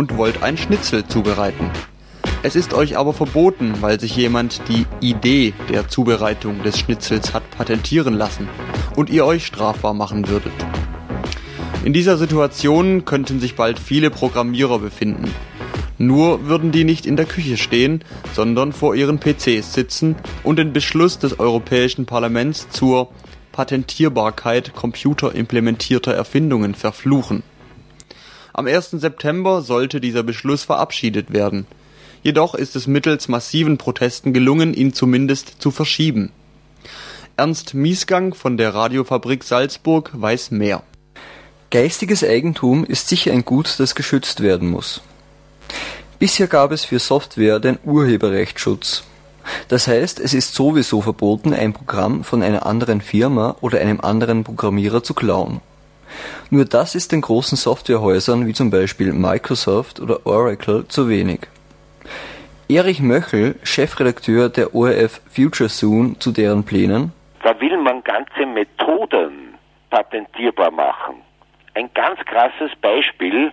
und wollt ein Schnitzel zubereiten. Es ist euch aber verboten, weil sich jemand die Idee der Zubereitung des Schnitzels hat patentieren lassen und ihr euch strafbar machen würdet. In dieser Situation könnten sich bald viele Programmierer befinden. Nur würden die nicht in der Küche stehen, sondern vor ihren PCs sitzen und den Beschluss des Europäischen Parlaments zur Patentierbarkeit computerimplementierter Erfindungen verfluchen. Am 1. September sollte dieser Beschluss verabschiedet werden. Jedoch ist es mittels massiven Protesten gelungen, ihn zumindest zu verschieben. Ernst Miesgang von der Radiofabrik Salzburg weiß mehr. Geistiges Eigentum ist sicher ein Gut, das geschützt werden muss. Bisher gab es für Software den Urheberrechtsschutz. Das heißt, es ist sowieso verboten, ein Programm von einer anderen Firma oder einem anderen Programmierer zu klauen. Nur das ist den großen Softwarehäusern wie zum Beispiel Microsoft oder Oracle zu wenig. Erich Möchel, Chefredakteur der ORF Future Soon, zu deren Plänen. Da will man ganze Methoden patentierbar machen. Ein ganz krasses Beispiel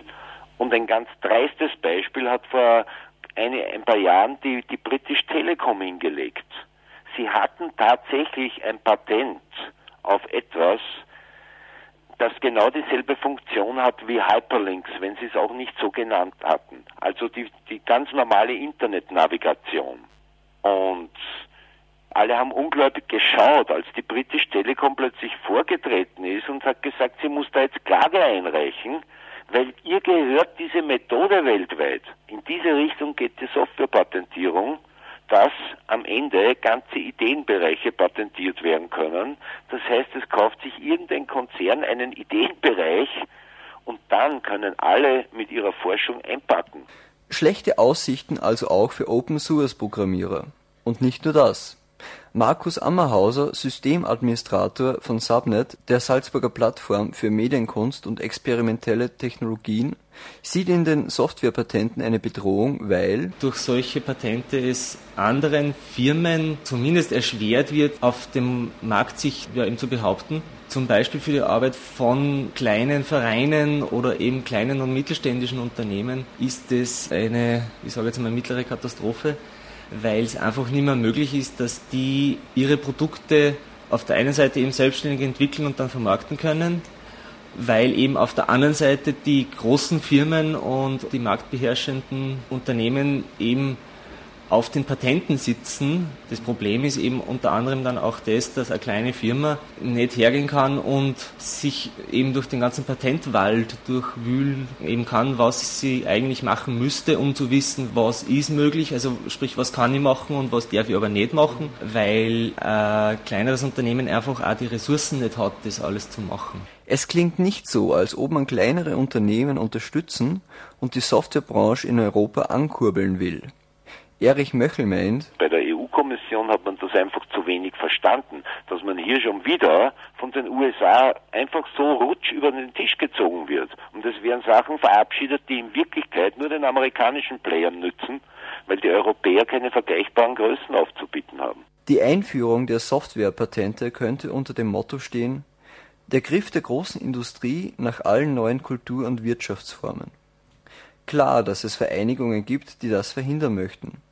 und ein ganz dreistes Beispiel hat vor eine, ein paar Jahren die, die British Telekom hingelegt. Sie hatten tatsächlich ein Patent auf etwas, das genau dieselbe Funktion hat wie Hyperlinks, wenn sie es auch nicht so genannt hatten. Also die, die ganz normale Internetnavigation. Und alle haben ungläubig geschaut, als die British Telekom plötzlich vorgetreten ist und hat gesagt, sie muss da jetzt Klage einreichen, weil ihr gehört diese Methode weltweit. In diese Richtung geht die Softwarepatentierung dass am Ende ganze Ideenbereiche patentiert werden können. Das heißt, es kauft sich irgendein Konzern einen Ideenbereich und dann können alle mit ihrer Forschung einpacken. Schlechte Aussichten also auch für Open Source Programmierer. Und nicht nur das. Markus Ammerhauser, Systemadministrator von Subnet, der Salzburger Plattform für Medienkunst und experimentelle Technologien, sieht in den Softwarepatenten eine Bedrohung, weil durch solche Patente es anderen Firmen zumindest erschwert wird, auf dem Markt sich ja, eben zu behaupten. Zum Beispiel für die Arbeit von kleinen Vereinen oder eben kleinen und mittelständischen Unternehmen ist es eine, ich sage jetzt mal, mittlere Katastrophe weil es einfach nicht mehr möglich ist, dass die ihre Produkte auf der einen Seite eben selbstständig entwickeln und dann vermarkten können, weil eben auf der anderen Seite die großen Firmen und die marktbeherrschenden Unternehmen eben auf den Patenten sitzen. Das Problem ist eben unter anderem dann auch das, dass eine kleine Firma nicht hergehen kann und sich eben durch den ganzen Patentwald durchwühlen eben kann, was sie eigentlich machen müsste, um zu wissen, was ist möglich, also sprich, was kann ich machen und was darf ich aber nicht machen, weil ein kleineres Unternehmen einfach auch die Ressourcen nicht hat, das alles zu machen. Es klingt nicht so, als ob man kleinere Unternehmen unterstützen und die Softwarebranche in Europa ankurbeln will. Erich Möchel meint, bei der EU-Kommission hat man das einfach zu wenig verstanden, dass man hier schon wieder von den USA einfach so rutsch über den Tisch gezogen wird. Und es werden Sachen verabschiedet, die in Wirklichkeit nur den amerikanischen Playern nützen, weil die Europäer keine vergleichbaren Größen aufzubieten haben. Die Einführung der Softwarepatente könnte unter dem Motto stehen, der Griff der großen Industrie nach allen neuen Kultur- und Wirtschaftsformen. Klar, dass es Vereinigungen gibt, die das verhindern möchten.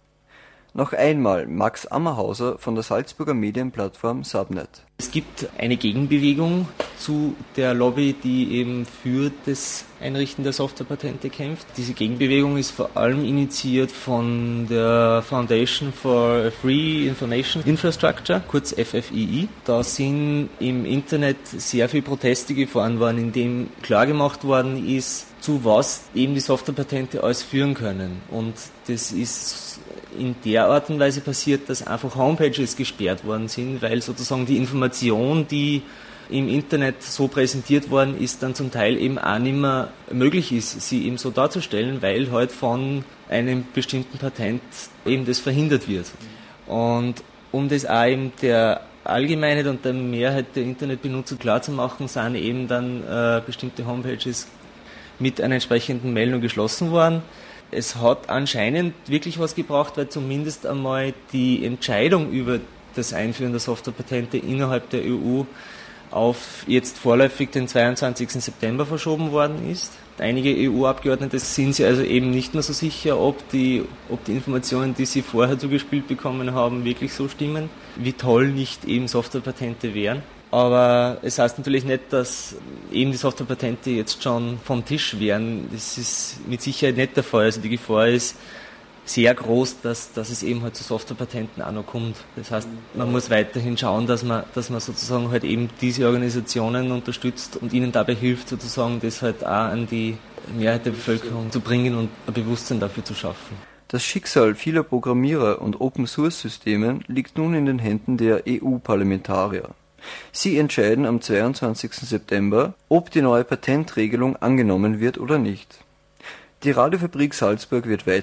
Noch einmal Max Ammerhauser von der Salzburger Medienplattform Subnet. Es gibt eine Gegenbewegung zu der Lobby, die eben für das Einrichten der Softwarepatente kämpft. Diese Gegenbewegung ist vor allem initiiert von der Foundation for Free Information Infrastructure, kurz FFII. Da sind im Internet sehr viele Proteste gefahren worden, in dem klargemacht worden ist, zu was eben die Softwarepatente alles führen können. Und das ist in der Art und Weise passiert, dass einfach Homepages gesperrt worden sind, weil sozusagen die Information, die im Internet so präsentiert worden ist, dann zum Teil eben auch nicht mehr möglich ist, sie eben so darzustellen, weil halt von einem bestimmten Patent eben das verhindert wird. Und um das auch eben der Allgemeinheit und der Mehrheit der Internetbenutzer klarzumachen, sind eben dann äh, bestimmte Homepages mit einer entsprechenden Meldung geschlossen worden es hat anscheinend wirklich was gebracht, weil zumindest einmal die Entscheidung über das Einführen der Softwarepatente innerhalb der EU auf jetzt vorläufig den 22. September verschoben worden ist. Einige EU-Abgeordnete sind sich also eben nicht mehr so sicher, ob die, ob die Informationen, die sie vorher zugespielt bekommen haben, wirklich so stimmen. Wie toll nicht eben Softwarepatente wären. Aber es heißt natürlich nicht, dass eben die Softwarepatente jetzt schon vom Tisch wären. Das ist mit Sicherheit nicht der Fall. Also die Gefahr ist sehr groß, dass, dass es eben halt zu Softwarepatenten auch noch kommt. Das heißt, man muss weiterhin schauen, dass man, dass man sozusagen halt eben diese Organisationen unterstützt und ihnen dabei hilft, sozusagen das halt auch an die Mehrheit der Bevölkerung zu bringen und ein Bewusstsein dafür zu schaffen. Das Schicksal vieler Programmierer und Open-Source-Systeme liegt nun in den Händen der EU-Parlamentarier. Sie entscheiden am 22. September, ob die neue Patentregelung angenommen wird oder nicht. Die Radiofabrik Salzburg wird weiter